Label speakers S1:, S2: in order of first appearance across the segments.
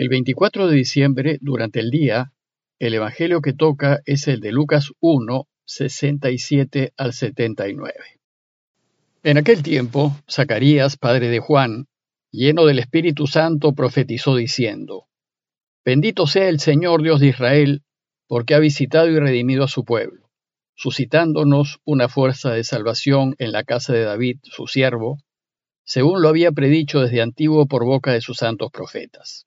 S1: El 24 de diciembre, durante el día, el Evangelio que toca es el de Lucas 1, 67 al 79. En aquel tiempo, Zacarías, padre de Juan, lleno del Espíritu Santo, profetizó diciendo, Bendito sea el Señor Dios de Israel, porque ha visitado y redimido a su pueblo, suscitándonos una fuerza de salvación en la casa de David, su siervo, según lo había predicho desde antiguo por boca de sus santos profetas.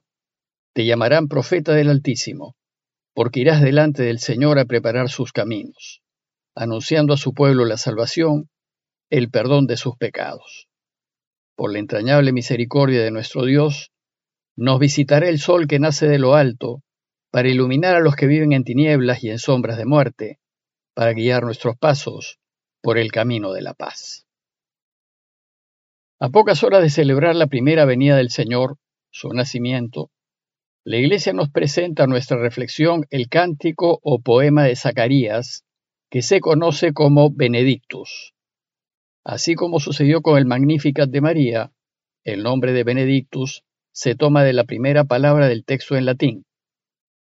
S1: te llamarán profeta del Altísimo, porque irás delante del Señor a preparar sus caminos, anunciando a su pueblo la salvación, el perdón de sus pecados. Por la entrañable misericordia de nuestro Dios, nos visitará el sol que nace de lo alto, para iluminar a los que viven en tinieblas y en sombras de muerte, para guiar nuestros pasos por el camino de la paz. A pocas horas de celebrar la primera venida del Señor, su nacimiento, la Iglesia nos presenta a nuestra reflexión el cántico o poema de Zacarías, que se conoce como Benedictus. Así como sucedió con el Magnificat de María, el nombre de Benedictus se toma de la primera palabra del texto en latín.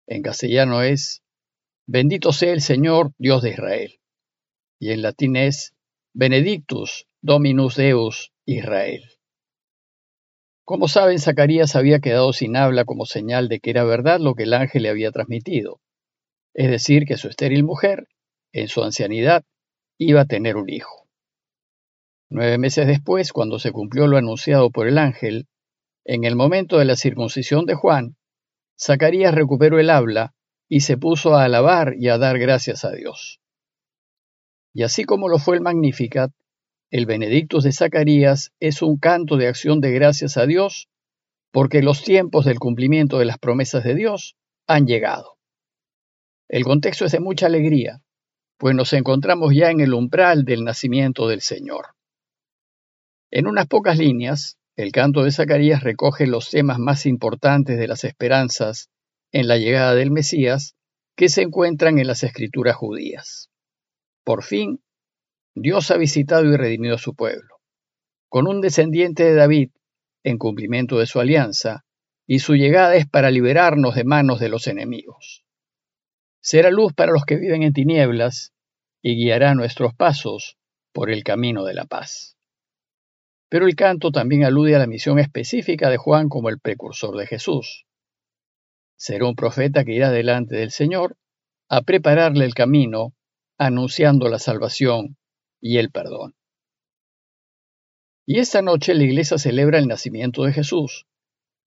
S1: En castellano es Bendito sea el Señor, Dios de Israel. Y en latín es Benedictus Dominus Deus Israel. Como saben, Zacarías había quedado sin habla como señal de que era verdad lo que el ángel le había transmitido, es decir, que su estéril mujer, en su ancianidad, iba a tener un hijo. Nueve meses después, cuando se cumplió lo anunciado por el ángel, en el momento de la circuncisión de Juan, Zacarías recuperó el habla y se puso a alabar y a dar gracias a Dios. Y así como lo fue el Magnificat, el Benedictus de Zacarías es un canto de acción de gracias a Dios, porque los tiempos del cumplimiento de las promesas de Dios han llegado. El contexto es de mucha alegría, pues nos encontramos ya en el umbral del nacimiento del Señor. En unas pocas líneas, el canto de Zacarías recoge los temas más importantes de las esperanzas en la llegada del Mesías que se encuentran en las escrituras judías. Por fin, Dios ha visitado y redimido a su pueblo, con un descendiente de David en cumplimiento de su alianza, y su llegada es para liberarnos de manos de los enemigos. Será luz para los que viven en tinieblas y guiará nuestros pasos por el camino de la paz. Pero el canto también alude a la misión específica de Juan como el precursor de Jesús. Será un profeta que irá delante del Señor a prepararle el camino, anunciando la salvación y el perdón. Y esta noche la iglesia celebra el nacimiento de Jesús,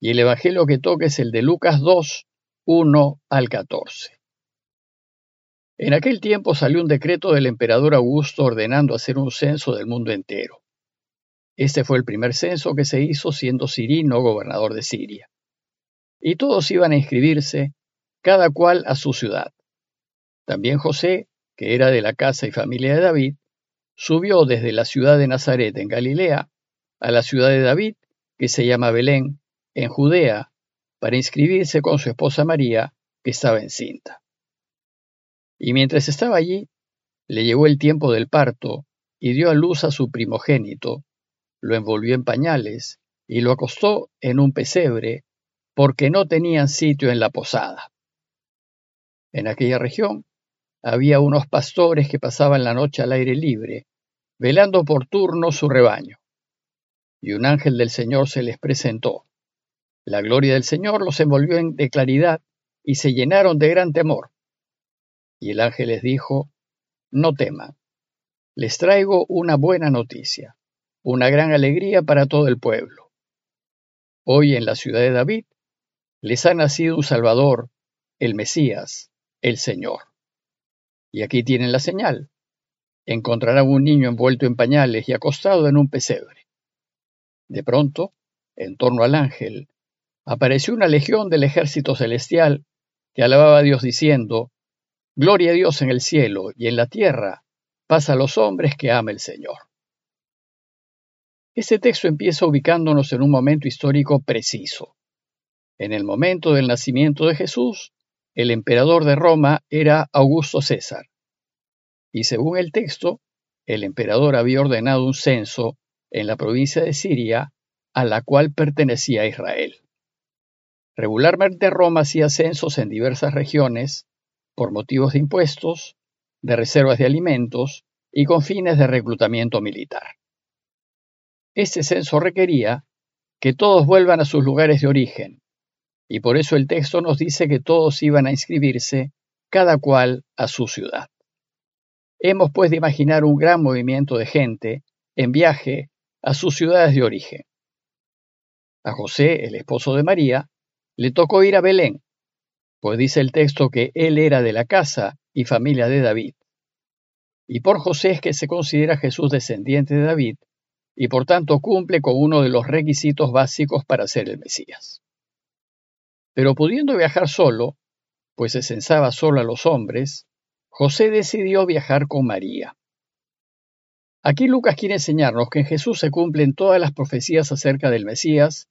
S1: y el Evangelio que toca es el de Lucas 2, 1 al 14. En aquel tiempo salió un decreto del emperador Augusto ordenando hacer un censo del mundo entero. Este fue el primer censo que se hizo siendo Cirino gobernador de Siria. Y todos iban a inscribirse, cada cual a su ciudad. También José, que era de la casa y familia de David, subió desde la ciudad de Nazaret en Galilea a la ciudad de David, que se llama Belén, en Judea, para inscribirse con su esposa María, que estaba encinta. Y mientras estaba allí, le llegó el tiempo del parto y dio a luz a su primogénito, lo envolvió en pañales y lo acostó en un pesebre porque no tenían sitio en la posada. En aquella región había unos pastores que pasaban la noche al aire libre, velando por turno su rebaño. Y un ángel del Señor se les presentó. La gloria del Señor los envolvió en de claridad y se llenaron de gran temor. Y el ángel les dijo, no teman, les traigo una buena noticia una gran alegría para todo el pueblo. Hoy en la ciudad de David les ha nacido un Salvador, el Mesías, el Señor. Y aquí tienen la señal. Encontrarán un niño envuelto en pañales y acostado en un pesebre. De pronto, en torno al ángel, apareció una legión del ejército celestial que alababa a Dios diciendo, Gloria a Dios en el cielo y en la tierra, paz a los hombres que ama el Señor. Este texto empieza ubicándonos en un momento histórico preciso. En el momento del nacimiento de Jesús, el emperador de Roma era Augusto César. Y según el texto, el emperador había ordenado un censo en la provincia de Siria a la cual pertenecía Israel. Regularmente Roma hacía censos en diversas regiones por motivos de impuestos, de reservas de alimentos y con fines de reclutamiento militar. Este censo requería que todos vuelvan a sus lugares de origen, y por eso el texto nos dice que todos iban a inscribirse, cada cual a su ciudad. Hemos pues de imaginar un gran movimiento de gente en viaje a sus ciudades de origen. A José, el esposo de María, le tocó ir a Belén, pues dice el texto que él era de la casa y familia de David. Y por José es que se considera Jesús descendiente de David, y por tanto cumple con uno de los requisitos básicos para ser el Mesías. Pero pudiendo viajar solo, pues se censaba solo a los hombres, José decidió viajar con María. Aquí Lucas quiere enseñarnos que en Jesús se cumplen todas las profecías acerca del Mesías,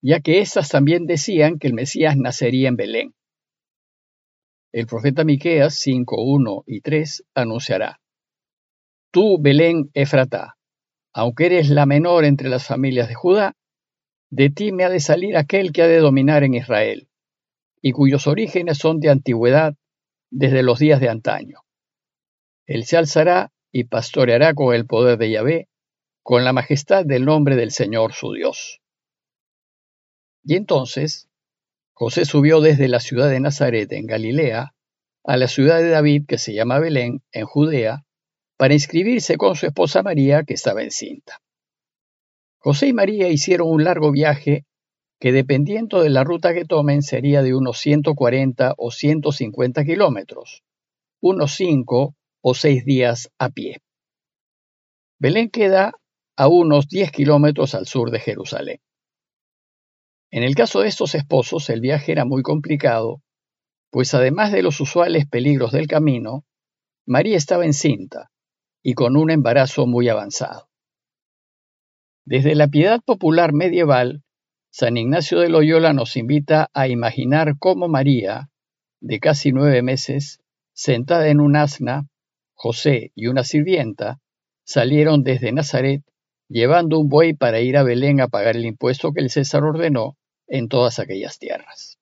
S1: ya que éstas también decían que el Mesías nacería en Belén. El profeta Miqueas 5, 1 y 3 anunciará: Tú, Belén Efratá, aunque eres la menor entre las familias de Judá, de ti me ha de salir aquel que ha de dominar en Israel, y cuyos orígenes son de antigüedad desde los días de antaño. Él se alzará y pastoreará con el poder de Yahvé, con la majestad del nombre del Señor su Dios. Y entonces José subió desde la ciudad de Nazaret en Galilea a la ciudad de David que se llama Belén en Judea para inscribirse con su esposa María que estaba encinta. José y María hicieron un largo viaje que dependiendo de la ruta que tomen sería de unos 140 o 150 kilómetros, unos 5 o seis días a pie. Belén queda a unos 10 kilómetros al sur de Jerusalén. En el caso de estos esposos, el viaje era muy complicado, pues además de los usuales peligros del camino, María estaba encinta y con un embarazo muy avanzado. Desde la piedad popular medieval, San Ignacio de Loyola nos invita a imaginar cómo María, de casi nueve meses, sentada en un asna, José y una sirvienta salieron desde Nazaret llevando un buey para ir a Belén a pagar el impuesto que el César ordenó en todas aquellas tierras.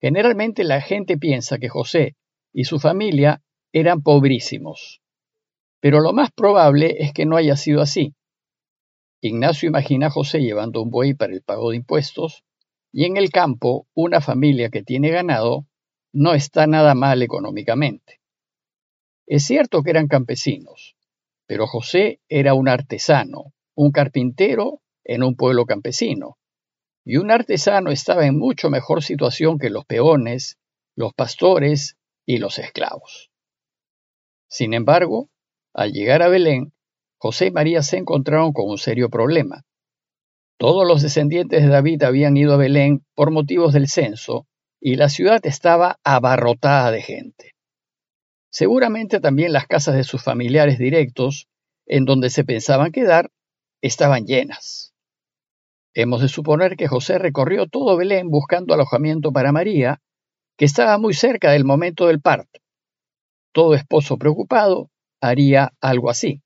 S1: Generalmente la gente piensa que José y su familia eran pobrísimos, pero lo más probable es que no haya sido así. Ignacio imagina a José llevando un buey para el pago de impuestos y en el campo una familia que tiene ganado no está nada mal económicamente. Es cierto que eran campesinos, pero José era un artesano, un carpintero en un pueblo campesino, y un artesano estaba en mucho mejor situación que los peones, los pastores y los esclavos. Sin embargo, al llegar a Belén, José y María se encontraron con un serio problema. Todos los descendientes de David habían ido a Belén por motivos del censo, y la ciudad estaba abarrotada de gente. Seguramente también las casas de sus familiares directos, en donde se pensaban quedar, estaban llenas. Hemos de suponer que José recorrió todo Belén buscando alojamiento para María, que estaba muy cerca del momento del parto. Todo esposo preocupado haría algo así.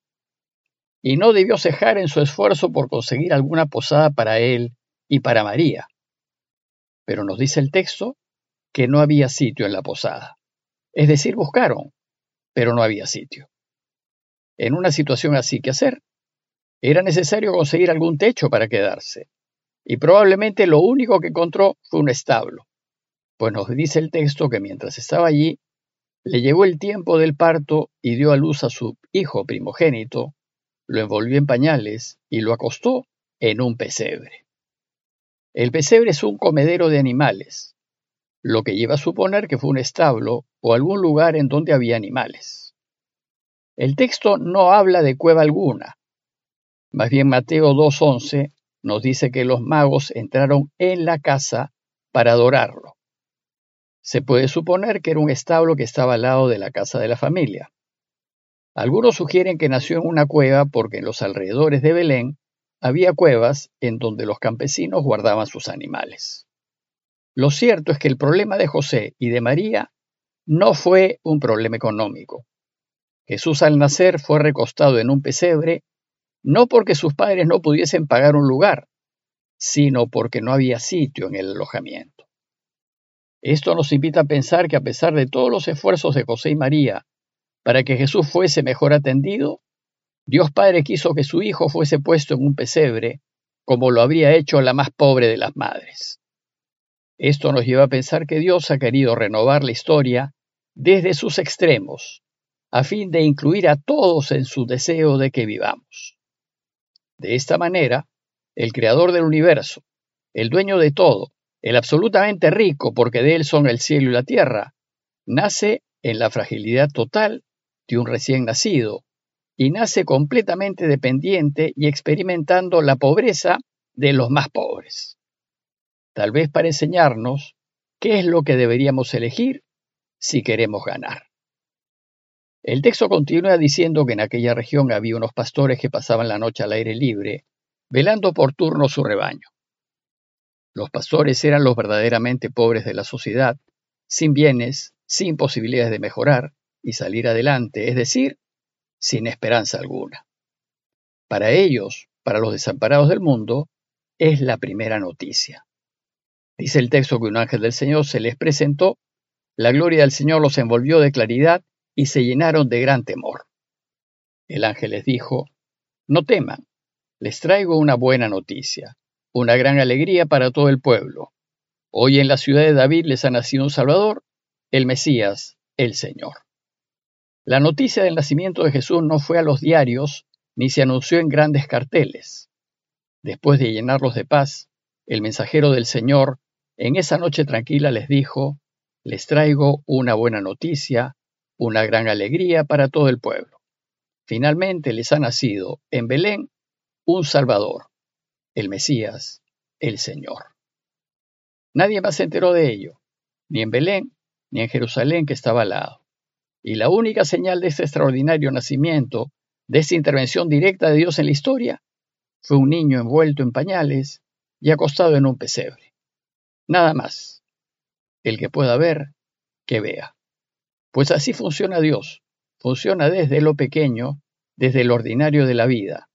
S1: Y no debió cejar en su esfuerzo por conseguir alguna posada para él y para María. Pero nos dice el texto que no había sitio en la posada. Es decir, buscaron, pero no había sitio. En una situación así, ¿qué hacer? Era necesario conseguir algún techo para quedarse, y probablemente lo único que encontró fue un establo, pues nos dice el texto que mientras estaba allí, le llegó el tiempo del parto y dio a luz a su hijo primogénito, lo envolvió en pañales y lo acostó en un pesebre. El pesebre es un comedero de animales, lo que lleva a suponer que fue un establo o algún lugar en donde había animales. El texto no habla de cueva alguna. Más bien Mateo 2.11 nos dice que los magos entraron en la casa para adorarlo. se puede suponer que era un establo que estaba al lado de la casa de la familia. Algunos sugieren que nació en una cueva porque en los alrededores de Belén había cuevas en donde los campesinos guardaban sus animales. Lo cierto es que el problema de José y de María no fue un problema económico. Jesús al nacer fue recostado en un pesebre no porque sus padres no pudiesen pagar un lugar, sino porque no había sitio en el alojamiento. Esto nos invita a pensar que a pesar de todos los esfuerzos de José y María para que Jesús fuese mejor atendido, Dios Padre quiso que su hijo fuese puesto en un pesebre, como lo habría hecho la más pobre de las madres. Esto nos lleva a pensar que Dios ha querido renovar la historia desde sus extremos, a fin de incluir a todos en su deseo de que vivamos. De esta manera, el creador del universo, el dueño de todo, el absolutamente rico, porque de él son el cielo y la tierra, nace en la fragilidad total un recién nacido y nace completamente dependiente y experimentando la pobreza de los más pobres. Tal vez para enseñarnos qué es lo que deberíamos elegir si queremos ganar. El texto continúa diciendo que en aquella región había unos pastores que pasaban la noche al aire libre, velando por turno su rebaño. Los pastores eran los verdaderamente pobres de la sociedad, sin bienes, sin posibilidades de mejorar y salir adelante, es decir, sin esperanza alguna. Para ellos, para los desamparados del mundo, es la primera noticia. Dice el texto que un ángel del Señor se les presentó, la gloria del Señor los envolvió de claridad y se llenaron de gran temor. El ángel les dijo, no teman, les traigo una buena noticia una gran alegría para todo el pueblo. Hoy en la ciudad de David les ha nacido un Salvador, el Mesías, el Señor. La noticia del nacimiento de Jesús no fue a los diarios ni se anunció en grandes carteles. Después de llenarlos de paz, el mensajero del Señor en esa noche tranquila les dijo, les traigo una buena noticia, una gran alegría para todo el pueblo. Finalmente les ha nacido en Belén un Salvador, el Mesías, el Señor. Nadie más se enteró de ello, ni en Belén, ni en Jerusalén que estaba al lado. Y la única señal de este extraordinario nacimiento, de esta intervención directa de Dios en la historia, fue un niño envuelto en pañales y acostado en un pesebre. Nada más. El que pueda ver, que vea. Pues así funciona Dios. Funciona desde lo pequeño, desde lo ordinario de la vida.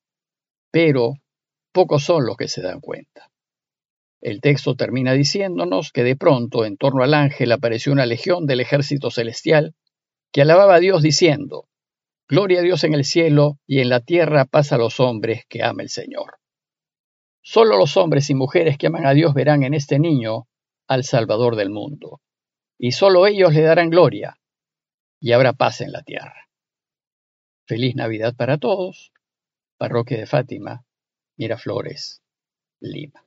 S1: Pero pocos son los que se dan cuenta. El texto termina diciéndonos que de pronto en torno al ángel apareció una legión del ejército celestial que alababa a Dios diciendo, Gloria a Dios en el cielo y en la tierra paz a los hombres que ama el Señor. Solo los hombres y mujeres que aman a Dios verán en este niño al Salvador del mundo, y solo ellos le darán gloria, y habrá paz en la tierra. Feliz Navidad para todos, Parroquia de Fátima, Miraflores, Lima.